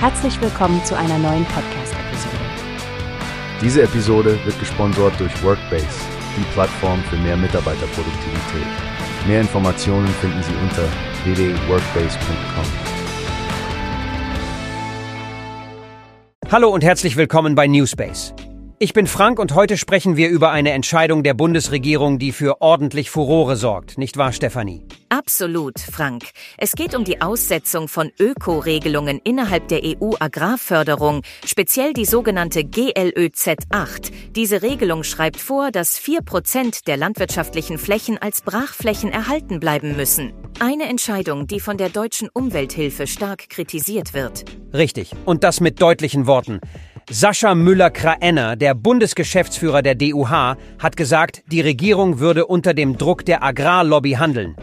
Herzlich willkommen zu einer neuen Podcast-Episode. Diese Episode wird gesponsert durch Workbase, die Plattform für mehr Mitarbeiterproduktivität. Mehr Informationen finden Sie unter www.workbase.com. Hallo und herzlich willkommen bei Newspace. Ich bin Frank und heute sprechen wir über eine Entscheidung der Bundesregierung, die für ordentlich Furore sorgt, nicht wahr, Stefanie? Absolut, Frank. Es geht um die Aussetzung von Öko-Regelungen innerhalb der EU-Agrarförderung, speziell die sogenannte GLÖZ 8. Diese Regelung schreibt vor, dass 4% der landwirtschaftlichen Flächen als Brachflächen erhalten bleiben müssen. Eine Entscheidung, die von der deutschen Umwelthilfe stark kritisiert wird. Richtig, und das mit deutlichen Worten. Sascha Müller-Kraenner, der Bundesgeschäftsführer der DUH, hat gesagt, die Regierung würde unter dem Druck der Agrarlobby handeln.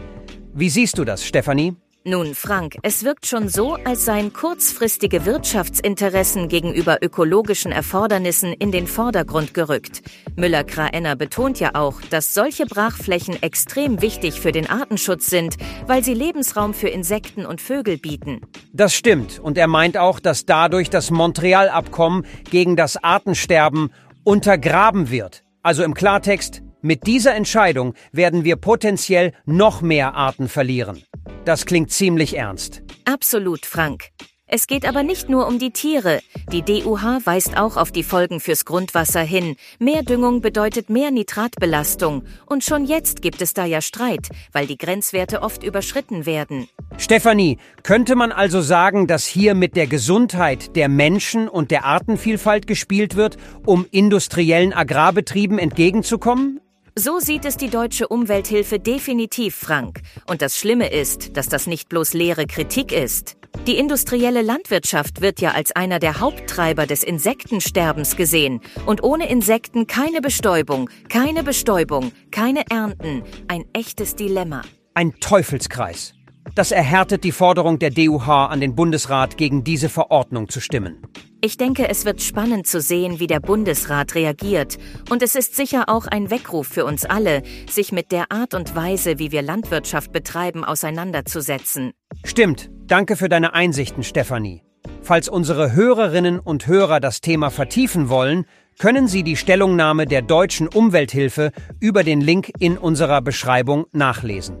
Wie siehst du das, Stefanie? Nun, Frank, es wirkt schon so, als seien kurzfristige Wirtschaftsinteressen gegenüber ökologischen Erfordernissen in den Vordergrund gerückt. Müller-Kraenner betont ja auch, dass solche Brachflächen extrem wichtig für den Artenschutz sind, weil sie Lebensraum für Insekten und Vögel bieten. Das stimmt, und er meint auch, dass dadurch das Montreal-Abkommen gegen das Artensterben untergraben wird. Also im Klartext, mit dieser Entscheidung werden wir potenziell noch mehr Arten verlieren. Das klingt ziemlich ernst. Absolut, Frank. Es geht aber nicht nur um die Tiere. Die DUH weist auch auf die Folgen fürs Grundwasser hin. Mehr Düngung bedeutet mehr Nitratbelastung. Und schon jetzt gibt es da ja Streit, weil die Grenzwerte oft überschritten werden. Stefanie, könnte man also sagen, dass hier mit der Gesundheit der Menschen und der Artenvielfalt gespielt wird, um industriellen Agrarbetrieben entgegenzukommen? So sieht es die deutsche Umwelthilfe definitiv, Frank. Und das Schlimme ist, dass das nicht bloß leere Kritik ist. Die industrielle Landwirtschaft wird ja als einer der Haupttreiber des Insektensterbens gesehen. Und ohne Insekten keine Bestäubung, keine Bestäubung, keine Ernten. Ein echtes Dilemma. Ein Teufelskreis. Das erhärtet die Forderung der DUH an den Bundesrat, gegen diese Verordnung zu stimmen. Ich denke, es wird spannend zu sehen, wie der Bundesrat reagiert. Und es ist sicher auch ein Weckruf für uns alle, sich mit der Art und Weise, wie wir Landwirtschaft betreiben, auseinanderzusetzen. Stimmt. Danke für deine Einsichten, Stefanie. Falls unsere Hörerinnen und Hörer das Thema vertiefen wollen, können Sie die Stellungnahme der deutschen Umwelthilfe über den Link in unserer Beschreibung nachlesen.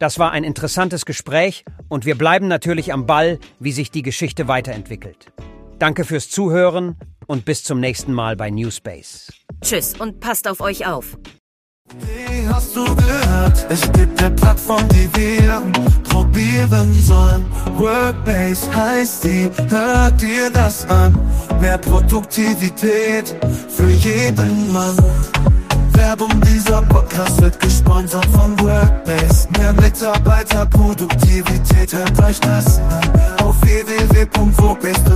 Das war ein interessantes Gespräch und wir bleiben natürlich am Ball, wie sich die Geschichte weiterentwickelt. Danke fürs Zuhören und bis zum nächsten Mal bei Newspace. Tschüss und passt auf euch auf. Wie hast du gehört? Es gibt eine Plattform, die wir probieren sollen. Workbase heißt die, hört dir das an. Mehr Produktivität für jeden Mann. Werbung, dieser Podcast wird gesponsert von Workbase. Mehr Mitarbeiterproduktivität, hört euch das an. Auf www.workbase.com